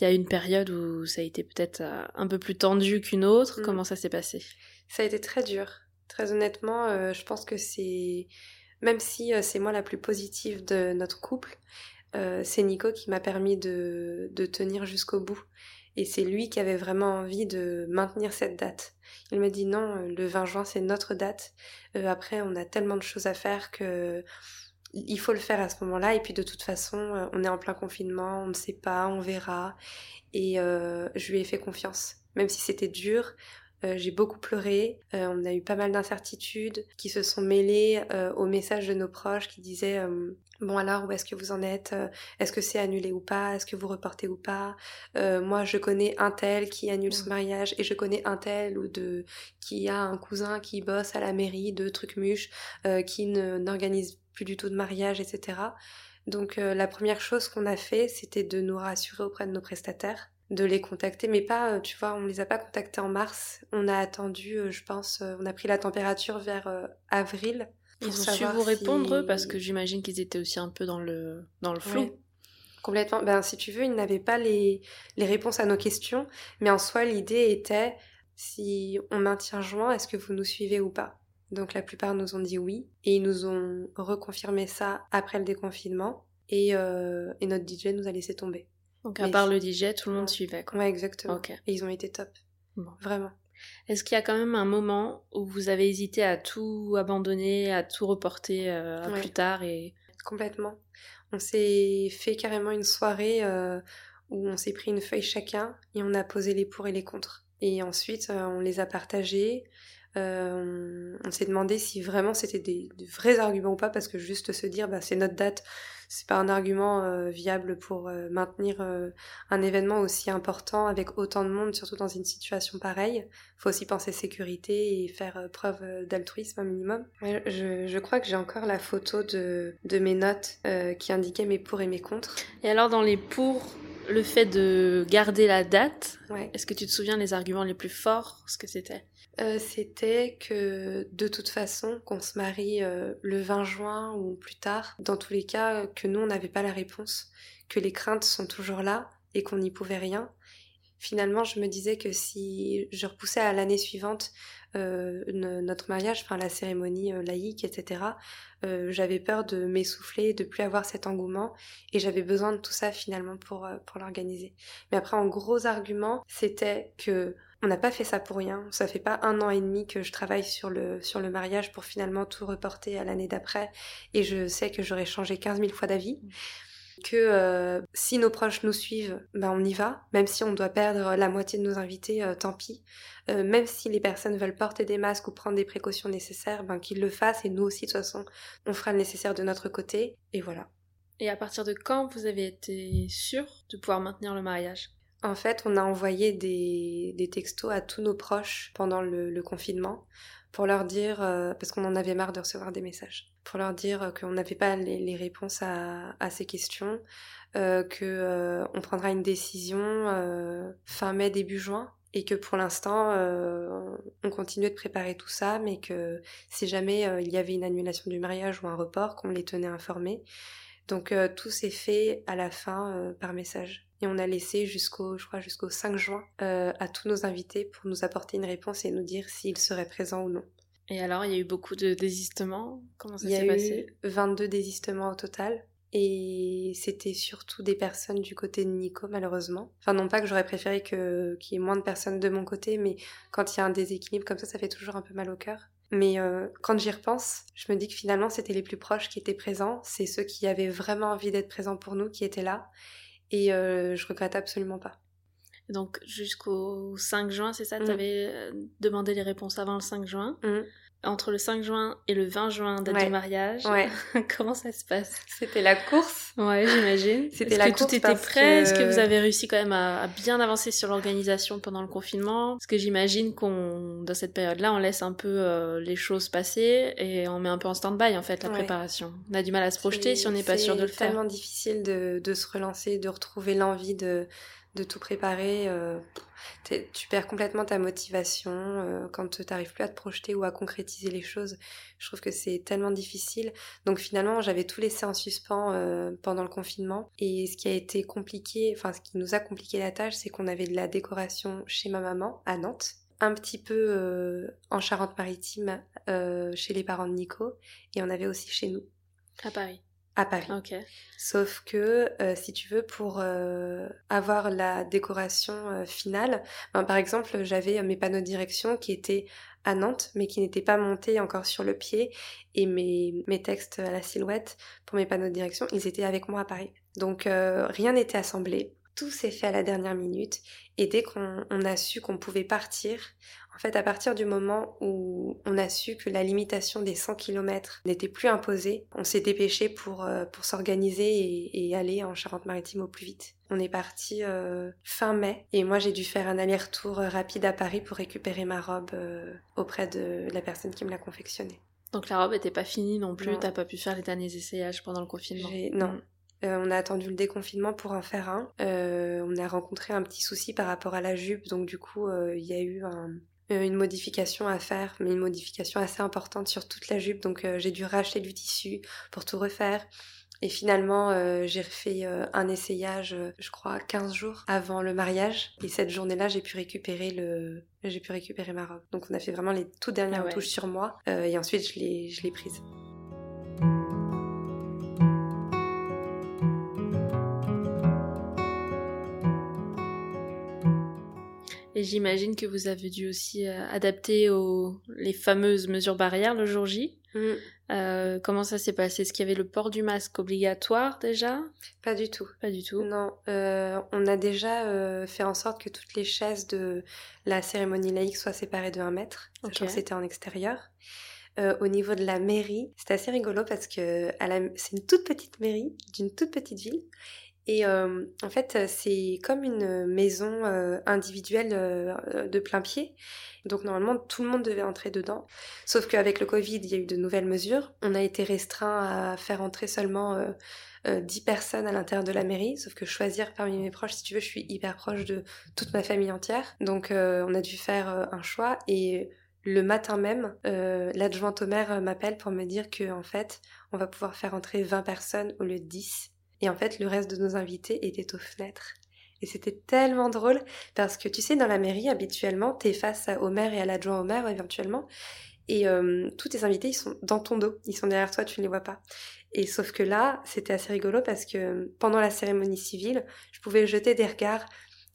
il y a une période où ça a été peut-être euh, un peu plus tendu qu'une autre? Mm. Comment ça s'est passé? Ça a été très dur. Très honnêtement, euh, je pense que c'est même si c'est moi la plus positive de notre couple, euh, c'est Nico qui m'a permis de, tenir jusqu'au bout. Et c'est lui qui avait vraiment envie de maintenir cette date. Il m'a dit non, euh, le 20 juin c'est notre date. Euh, après, on a tellement de choses à faire que il faut le faire à ce moment-là. Et puis de toute façon, on est en plein confinement, on ne sait pas, on verra. Et je lui ai fait confiance. Même si c'était dur, j'ai beaucoup pleuré, on a eu pas mal d'incertitudes qui se sont mêlées aux messages de nos proches qui disaient Bon alors, où est-ce que vous en êtes euh, Est-ce que c'est annulé ou pas Est-ce que vous reportez ou pas euh, Moi, je connais un tel qui annule son mariage et je connais un tel ou de qui a un cousin qui bosse à la mairie de Trucmuche, euh, qui n'organise plus du tout de mariage, etc. Donc la première chose qu'on a fait, c'était de nous rassurer auprès de nos prestataires, de les contacter, mais pas, tu vois, on les a pas contactés en mars. On a attendu, je pense, on a pris la température vers avril ils ont su vous répondre parce que j'imagine qu'ils étaient aussi un peu dans le, dans le flou. Complètement. Ben, si tu veux, ils n'avaient pas les, les réponses à nos questions, mais en soi, l'idée était si on maintient juin, est-ce que vous nous suivez ou pas? Donc la plupart nous ont dit oui, et ils nous ont reconfirmé ça après le déconfinement, et, euh, et notre DJ nous a laissé tomber. Donc à part le DJ, tout le monde suivait. Quoi. Ouais, exactement. Et ils ont été top. Vraiment. Est-ce qu'il y a quand même un moment où vous avez hésité à tout abandonner, à tout reporter euh, à plus tard et complètement. On s'est fait carrément une soirée euh, où on s'est pris une feuille chacun et on a posé les pour et les contre. Et ensuite, euh, on les a partagés. on s'est demandé si vraiment c'était des, vrais arguments ou pas, parce que juste se dire, bah, c'est notre date, c'est pas un argument euh, viable pour euh, maintenir euh, un événement aussi important avec autant de monde, surtout dans une situation pareille. Faut aussi penser sécurité et faire preuve d'altruisme un minimum. je, je, crois que j'ai encore la photo de, de mes notes qui indiquaient mes pour et mes contre. Et alors dans les pour, le fait de garder la date, est-ce que tu te souviens les arguments les plus forts, ce que c'était? Euh, c'était que de toute façon, qu'on se marie euh, le 20 juin ou plus tard, dans tous les cas, que nous, on n'avait pas la réponse, que les craintes sont toujours là et qu'on n'y pouvait rien. Finalement, je me disais que si je repoussais à l'année suivante euh, notre mariage, enfin la cérémonie laïque, etc., j'avais peur de m'essouffler, de plus avoir cet engouement, et j'avais besoin de tout ça finalement pour, pour l'organiser. Mais après, en gros argument, c'était que on n'a pas fait ça pour rien. Ça fait pas un an et demi que je travaille sur le, sur le mariage pour finalement tout reporter à l'année d'après. Et je sais que j'aurais changé 15 000 fois d'avis. Que euh, si nos proches nous suivent, ben on y va. Même si on doit perdre la moitié de nos invités, euh, tant pis. Euh, même si les personnes veulent porter des masques ou prendre des précautions nécessaires, ben qu'ils le fassent. Et nous aussi, de toute façon, on fera le nécessaire de notre côté. Et voilà. Et à partir de quand vous avez été sûr de pouvoir maintenir le mariage? En fait, on a envoyé des, textos à tous nos proches pendant le, confinement pour leur dire, euh, parce qu'on en avait marre de recevoir des messages, pour leur dire qu'on n'avait pas les, réponses à, ces questions, euh, qu'on euh, prendra une décision fin mai, début juin, et que pour l'instant, on continuait de préparer tout ça, mais que si jamais il y avait une annulation du mariage ou un report, qu'on les tenait informés. Donc tout s'est fait à la fin par message. Et on a laissé jusqu'au, je crois, jusqu'au 5 juin euh, à tous nos invités pour nous apporter une réponse et nous dire s'ils seraient présents ou non. Et alors, il y a eu beaucoup de désistements Comment ça s'est passé Il y a eu 22 désistements au total. Et c'était surtout des personnes du côté de Nico, malheureusement. Enfin, non pas que j'aurais préféré qu'il y ait moins de personnes de mon côté, mais quand il y a un déséquilibre comme ça, ça fait toujours un peu mal au cœur. Mais euh, quand j'y repense, je me dis que finalement, c'était les plus proches qui étaient présents. C'est ceux qui avaient vraiment envie d'être présents pour nous qui étaient là. Et euh, je regrette absolument pas. Donc jusqu'au 5 juin, c'est ça? Tu avais euh, demandé les réponses avant le 5 juin. Mmh entre le 5 juin et le 20 juin, date du mariage. Ouais. Comment ça se passe? C'était la course? Ouais, j'imagine. C'était la que tout était prêt? Est-ce que vous avez réussi quand même à, bien avancer sur l'organisation pendant le confinement? Parce que j'imagine qu'on, dans cette période-là, on laisse un peu euh, les choses passer et on met un peu en stand-by en fait la préparation. On a du mal à se projeter si on n'est pas sûr de le faire. C'est tellement difficile de, de se relancer, de retrouver l'envie de de tout préparer. Euh, tu perds complètement ta motivation euh, quand tu n'arrives plus à te projeter ou à concrétiser les choses. Je trouve que c'est tellement difficile. Donc finalement, j'avais tout laissé en suspens euh, pendant le confinement. Et ce qui a été compliqué, enfin ce qui nous a compliqué la tâche, c'est qu'on avait de la décoration chez ma maman à Nantes un petit peu en Charente-Maritime chez les parents de Nico et on avait aussi chez nous. À Paris à Paris. Sauf que euh, si tu veux, pour euh, avoir la décoration euh, finale, ben, par exemple, j'avais mes panneaux de direction qui étaient à Nantes, mais qui n'étaient pas montés encore sur le pied, et mes, mes textes à la silhouette pour mes panneaux de direction, ils étaient avec moi à Paris. Donc rien n'était assemblé. Tout s'est fait à la dernière minute, et dès qu'on a su qu'on pouvait partir, en fait, à partir du moment où on a su que la limitation des 100 km n'était plus imposée, on s'est dépêché pour, euh, pour s'organiser et, aller en Charente-Maritime au plus vite. On est parti euh, fin mai et moi j'ai dû faire un aller-retour euh, rapide à Paris pour récupérer ma robe auprès de la personne qui me l'a confectionnée. Donc la robe n'était pas finie non plus, t'as pas pu faire les derniers essayages pendant le confinement Non, mm. on a attendu le déconfinement pour en faire un. on a rencontré un petit souci par rapport à la jupe, donc du coup il y a eu un, une modification à faire, mais une modification assez importante sur toute la jupe. Donc euh, j'ai dû racheter du tissu pour tout refaire. Et finalement, euh, j'ai refait un essayage, je crois, 15 jours avant le mariage. Et cette journée-là, j'ai pu récupérer le, j'ai pu récupérer ma robe. Donc on a fait vraiment les toutes dernières ah touches sur moi. et ensuite, je l'ai, je l'ai prise. Et j'imagine que vous avez dû aussi euh, adapter aux les fameuses mesures barrières le jour J. Mm. Euh, comment ça s'est passé? Est-ce qu'il y avait le port du masque obligatoire déjà? Pas du tout. Pas du tout. Non, euh, on a déjà fait en sorte que toutes les chaises de la cérémonie laïque soient séparées de 1 mètre, sachant que c'était en extérieur. au niveau de la mairie, c'est assez rigolo parce que c'est une toute petite mairie d'une toute petite ville et euh, en fait, c'est comme une maison euh, individuelle euh, de plein pied. Donc normalement, tout le monde devait entrer dedans. Sauf qu'avec le Covid, il y a eu de nouvelles mesures. On a été restreint à faire entrer seulement 10 personnes à l'intérieur de la mairie. Sauf que choisir parmi mes proches, si tu veux, je suis hyper proche de toute ma famille entière. Donc on a dû faire un choix. Et le matin même, l'adjointe au maire m'appelle pour me dire que en fait, on va pouvoir faire entrer 20 personnes au lieu de 10 et en fait, le reste de nos invités étaient aux fenêtres. Et c'était tellement drôle parce que tu sais, dans la mairie, habituellement, t'es face au maire et à l'adjoint au maire éventuellement. Et euh, tous tes invités, ils sont dans ton dos, ils sont derrière toi, tu ne les vois pas. Et sauf que là, c'était assez rigolo parce que pendant la cérémonie civile, je pouvais jeter des regards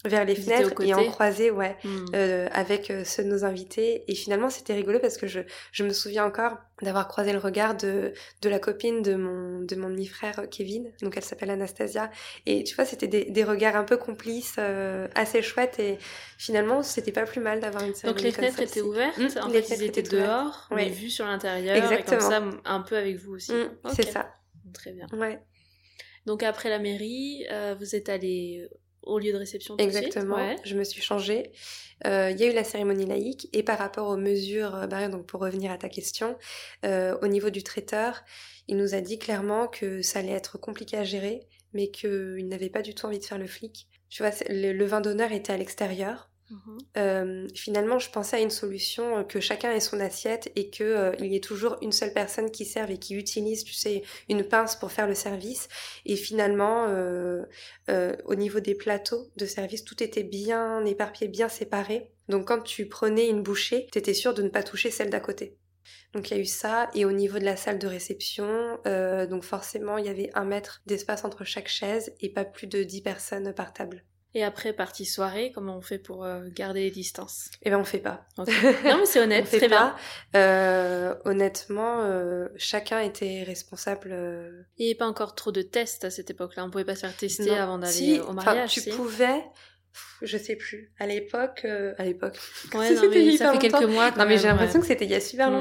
vers les fenêtres et en croiser ouais hmm. euh, avec euh, ceux de nos invités. Et finalement c'était rigolo parce que je, je me souviens encore d'avoir croisé le regard de, de la copine de mon de mon demi-frère euh, Kevin. Donc elle s'appelle Anastasia. Et tu vois c'était des, des regards un peu complices assez chouettes. Et finalement c'était pas plus mal d'avoir une donc les fenêtres étaient ouvertes mmh, en les fait ils étaient dehors mais vus sur l'intérieur exactement et comme ça un peu avec vous aussi. Mmh, c'est ça. Très bien. Ouais. Donc après la mairie, vous êtes allé au lieu de réception tout Exactement, de suite. je me suis changée. Euh, il y a eu la cérémonie laïque et par rapport aux mesures euh, barrières, donc pour revenir à ta question, euh, au niveau du traiteur, il nous a dit clairement que ça allait être compliqué à gérer, mais qu'il n'avait pas du tout envie de faire le flic. Tu vois, le vin d'honneur était à l'extérieur, Mhm. Euh, finalement, je pensais à une solution euh, que chacun ait son assiette et qu'il euh, y ait toujours une seule personne qui serve et qui utilise, tu sais, une pince pour faire le service. Et finalement, au niveau des plateaux de service, tout était bien éparpillé, bien séparé. Donc quand tu prenais une bouchée, t'étais sûr de ne pas toucher celle d'à côté. Donc il y a eu ça, et au niveau de la salle de réception, donc forcément il y avait un mètre d'espace entre chaque chaise et pas plus de 10 personnes par table. Et après, partie soirée, comment on fait pour euh, garder les distances? Eh ben on fait pas. Okay. Non mais c'est honnête, on fait très pas. bien. Euh, honnêtement, euh, chacun était responsable. Il n'y avait pas encore trop de tests à cette époque-là, on pouvait pas se faire tester non. avant d'aller Si, au mariage. tu si. pouvais, je sais plus. À l'époque, à l'époque. Ouais, non, mais ça fait quelques longtemps. mois. Non mais j'ai l'impression ouais. que c'était il y a super Mm.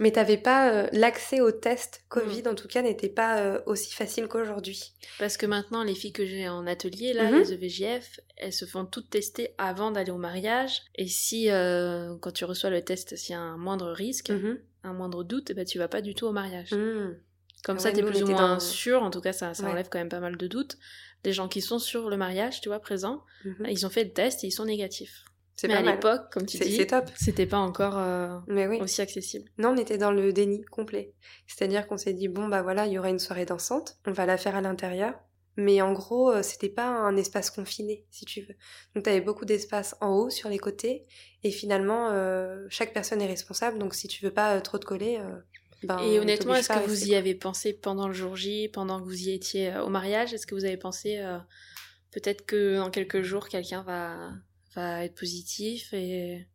Mais t'avais pas euh, l'accès aux tests Covid Mm. en tout cas n'était pas euh, aussi facile qu'aujourd'hui. Parce que maintenant, les filles que j'ai en atelier, là, Mhm. les E EVJF, elles se font toutes tester avant d'aller au mariage. Et si, euh, quand tu reçois le test, s'il y a un moindre risque, Mhm. un moindre doute, eh ben, tu vas pas du tout au mariage. Mm. Comme Ouais, ça, t'es plus ou moins dans- sûr. En tout cas, ça, ça Ouais. enlève quand même pas mal de doutes. Les gens qui sont sur le mariage, tu vois, présents, Mhm. ils ont fait le test et ils sont négatifs. C'est Mais pas à mal. l'époque, comme tu C'est dis, c'est top. c'était pas encore euh, Mais oui. aussi accessible. Non, on était dans le déni complet. C'est-à-dire qu'on s'est dit bon bah voilà, il y aura une soirée dansante, on va la faire à l'intérieur. Mais en gros, euh, c'était pas un espace confiné, si tu veux. Donc t'avais beaucoup d'espace en haut, sur les côtés, et finalement, euh, chaque personne est responsable. Donc si tu veux pas trop te coller, euh, ben, Et on honnêtement, est-ce que vous rester, y avez pensé pendant le jour J, pendant que vous y étiez euh, au mariage? Est-ce que vous avez pensé peut-être que dans quelques jours, quelqu'un va, va être positif et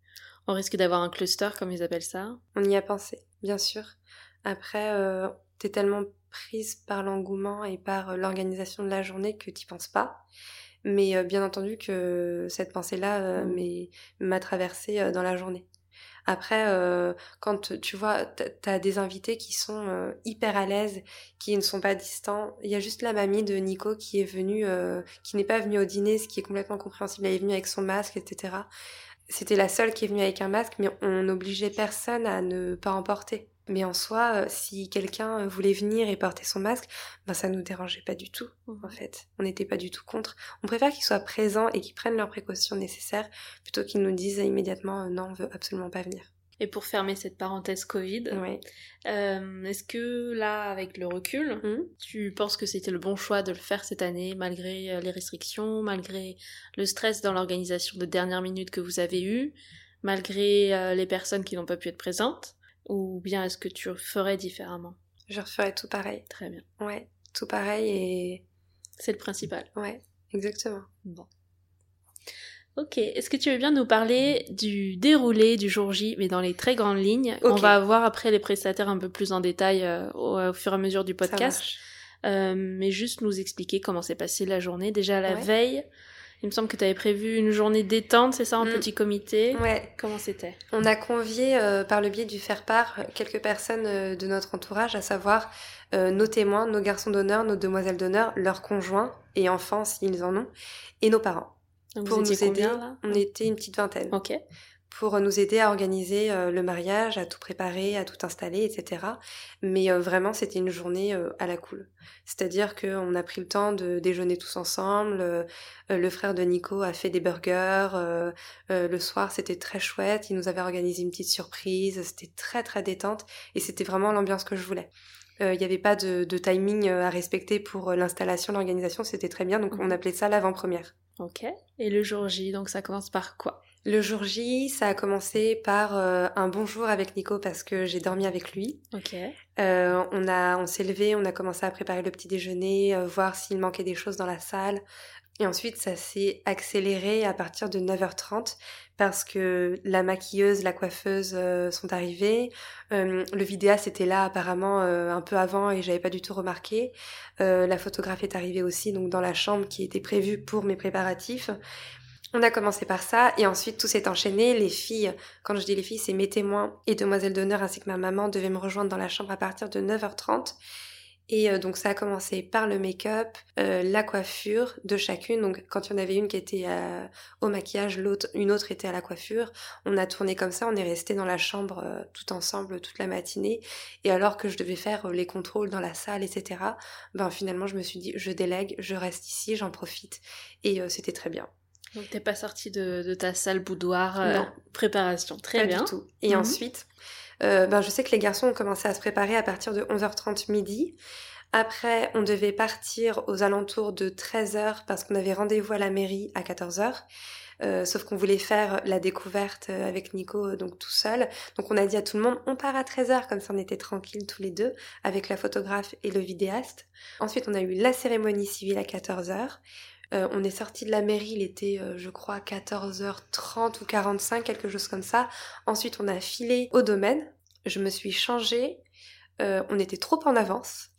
on risque d'avoir un cluster, comme ils appellent ça On y a pensé, bien sûr. Après, euh, t'es tellement prise par l'engouement et par euh, l'organisation de la journée que t'y penses pas. Mais euh, bien entendu que cette pensée-là euh, Mm. m'a traversée dans la journée. Après, euh, quand tu vois, t'as- des invités qui sont euh, hyper à l'aise, qui ne sont pas distants. Il y a juste la mamie de Nico qui est venue, euh, qui n'est pas venue au dîner, ce qui est complètement compréhensible. Elle est venue avec son masque, etc. C'était la seule qui est venue avec un masque, mais on n'obligeait personne à ne pas en porter. Mais en soi, euh, si quelqu'un euh, voulait venir et porter son masque, ben ça nous dérangeait pas du tout, en fait. On n'était pas du tout contre. On préfère qu'ils soient présents et qu'ils prennent leurs précautions nécessaires plutôt qu'ils nous disent immédiatement euh, non, on veut absolument pas venir. Et pour fermer cette parenthèse Covid, euh, est-ce que là, avec le recul, Mhm. tu penses que c'était le bon choix de le faire cette année, malgré les restrictions, malgré le stress dans l'organisation de dernière minute que vous avez eu, malgré euh, les personnes qui n'ont pas pu être présentes? Ou bien est-ce que tu ferais différemment? Je referais tout pareil. Très bien. Ouais, tout pareil et C'est le principal. ouais, exactement. Bon. Ok, est-ce que tu veux bien nous parler du déroulé du jour J, mais dans les très grandes lignes? On Ok. va voir après les prestataires un peu plus en détail euh, au, au fur et à mesure du Ça podcast. marche. Euh, mais juste nous expliquer comment s'est passée la journée. Déjà la Ouais. veille, il me semble que tu avais prévu une journée détente, c'est ça, en Mm. petit comité Ouais, Comment c'était? On a convié euh, par le biais du faire-part quelques personnes euh, de notre entourage, à savoir euh, nos témoins, nos garçons d'honneur, nos demoiselles d'honneur, leurs conjoints et enfants s'ils en ont, et nos parents. Donc Pour vous nous aider, combien là? on était une petite vingtaine. Ok. Pour nous aider à organiser euh, le mariage, à tout préparer, à tout installer, etc. Mais euh, vraiment, c'était une journée euh, à la cool. C'est-à-dire qu'on a pris le temps de déjeuner tous ensemble. le frère de Nico a fait des burgers. le soir, c'était très chouette. Il nous avait organisé une petite surprise. C'était très très détente et c'était vraiment l'ambiance que je voulais. Il n'y avait pas de, de timing à respecter pour l'installation, l'organisation. C'était très bien. Donc on Mhm. appelait ça l'avant-première. Ok. Et le jour J, donc ça commence par quoi? Le jour J, ça a commencé par euh, un bonjour avec Nico parce que j'ai dormi avec lui. Ok. Euh, on a, on s'est levé, on a commencé à préparer le petit déjeuner, euh, voir s'il manquait des choses dans la salle. Et ensuite, ça s'est accéléré à partir de 9h30 parce que la maquilleuse, la coiffeuse euh, sont arrivées. Euh, le vidéaste était là apparemment euh, un peu avant et j'avais pas du tout remarqué. Euh, la photographe est arrivée aussi, donc dans la chambre qui était prévue pour mes préparatifs. On a commencé par ça et ensuite tout s'est enchaîné. Les filles, quand je dis les filles, c'est mes témoins et demoiselles d'honneur ainsi que ma maman devaient me rejoindre dans la chambre à partir de 9h30. Et euh, donc ça a commencé par le make-up, euh, la coiffure de chacune. Donc quand il y en avait une qui était euh, au maquillage, l'autre, une autre était à la coiffure. On a tourné comme ça, on est resté dans la chambre tout ensemble toute la matinée. Et alors que je devais faire les contrôles dans la salle, etc. Ben finalement je me suis dit je délègue, je reste ici, j'en profite. Et c'était très bien. Donc t'es pas sortie de, de ta salle boudoir euh, Non. préparation. Très Pas bien. du tout. Et Mhm. ensuite, euh, ben, je sais que les garçons ont commencé à se préparer à partir de 11h30 midi. Après, on devait partir aux alentours de 13h parce qu'on avait rendez-vous à la mairie à 14h. sauf qu'on voulait faire la découverte avec Nico, donc tout seul. Donc on a dit à tout le monde, on part à 13h, comme ça on était tranquille tous les deux, avec la photographe et le vidéaste. Ensuite, on a eu la cérémonie civile à 14h. Euh, on est sorti de la mairie, il était, euh, je crois, 14h30 ou 45, quelque chose comme ça. Ensuite, on a filé au domaine. Je me suis changée. Euh, on était trop en avance.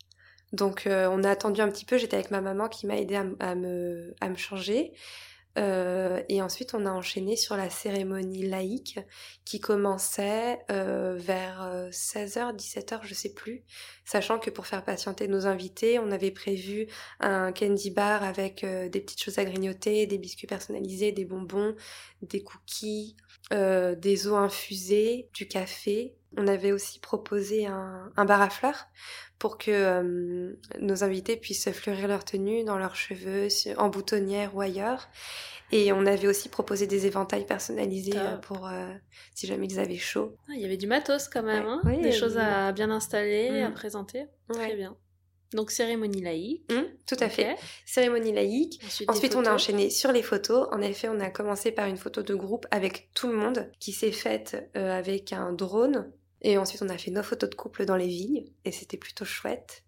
Donc, on a attendu un petit peu. J'étais avec ma maman qui m'a aidé à, me, à me changer. Euh, et ensuite, on a enchaîné sur la cérémonie laïque qui commençait euh, vers 16h, euh, 17h, je sais plus. Sachant que pour faire patienter nos invités, on avait prévu un candy bar avec des petites choses à grignoter, des biscuits personnalisés, des bonbons, des cookies, des eaux infusées, du café. On avait aussi proposé un, un bar à fleurs pour que euh, nos invités puissent fleurir leur tenue dans leurs cheveux, en boutonnière ou ailleurs. Et on avait aussi proposé des éventails personnalisés euh, pour euh, si jamais ils avaient chaud. Ah, il y avait du matos quand même, hein des choses à bien installer, à mm. présenter. Très bien. Donc cérémonie laïque. Mm, tout à fait. Cérémonie laïque. Ensuite, on a enchaîné sur les photos. En effet, on a commencé par une photo de groupe avec tout le monde qui s'est faite avec un drone et ensuite, on a fait nos photos de couple dans les vignes, et c'était plutôt chouette.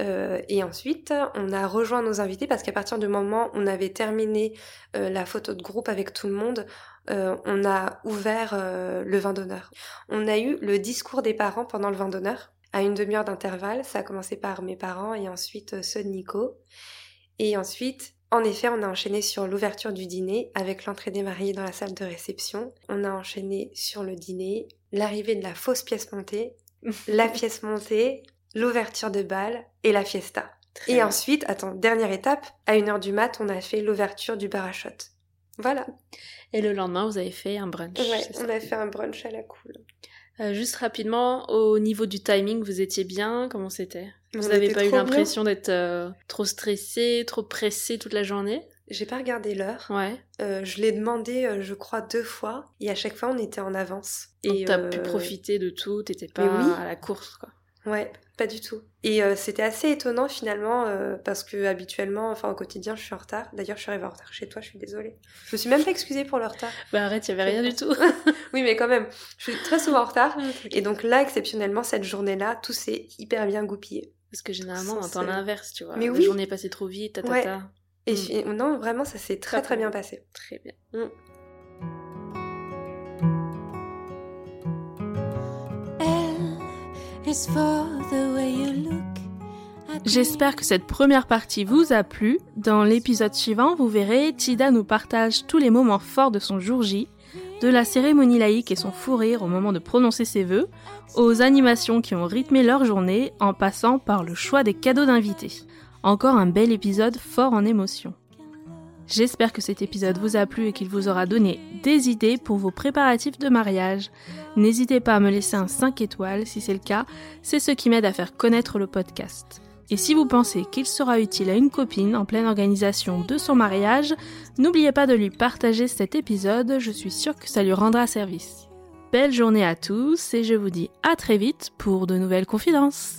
Euh, et ensuite, on a rejoint nos invités parce qu'à partir du moment où on avait terminé euh, la photo de groupe avec tout le monde, euh, on a ouvert le vin d'honneur. On a eu le discours des parents pendant le vin d'honneur, à une demi-heure d'intervalle. Ça a commencé par mes parents et ensuite ceux de Nico. Et ensuite, en effet, on a enchaîné sur l'ouverture du dîner avec l'entrée des mariés dans la salle de réception. On a enchaîné sur le dîner, l'arrivée de la fausse pièce montée, la pièce montée, l'ouverture de bal et la fiesta. et ensuite, attends, dernière étape, à une heure du mat, on a fait l'ouverture du bar à shot. Voilà. Et le lendemain, vous avez fait un brunch. Ouais, on a fait un brunch à la cool. Euh, juste rapidement, au niveau du timing, vous étiez bien? Comment c'était? Vous n'avez pas eu l'impression d'être euh, trop stressé, trop pressé toute la journée? J'ai pas regardé l'heure. Ouais. Euh, je l'ai demandé, je crois, deux fois. Et à chaque fois, on était en avance. Et t'as pu profiter de tout, t'étais pas à la course, quoi. Ouais, pas du tout. Et euh, c'était assez étonnant finalement euh, parce que habituellement, enfin au quotidien, je suis en retard. D'ailleurs, je suis arrivée en retard chez toi, je suis désolée. Je me suis même pas excusée pour le retard. Bah arrête, il y avait rien du tout. oui, mais quand même, je suis très souvent en retard. Et donc là, exceptionnellement, cette journée-là, tout s'est hyper bien goupillé. Parce que généralement, on entend l'inverse, tu vois. Mais oui. La journée est passée trop vite, ta, ta, ta. Et mm. non, vraiment, ça s'est très, très bien passé. Très bien. Mm. J'espère que cette première partie vous a plu. Dans l'épisode suivant, vous verrez, Tida nous partage tous les moments forts de son jour J, de la cérémonie laïque et son fou rire au moment de prononcer ses vœux, aux animations qui ont rythmé leur journée, en passant par le choix des cadeaux d'invités. Encore un bel épisode fort en émotion. J'espère que cet épisode vous a plu et qu'il vous aura donné des idées pour vos préparatifs de mariage. N'hésitez pas à me laisser un 5 étoiles si c'est le cas, c'est ce qui m'aide à faire connaître le podcast. Et si vous pensez qu'il sera utile à une copine en pleine organisation de son mariage, n'oubliez pas de lui partager cet épisode, je suis sûre que ça lui rendra service. Belle journée à tous et je vous dis à très vite pour de nouvelles confidences.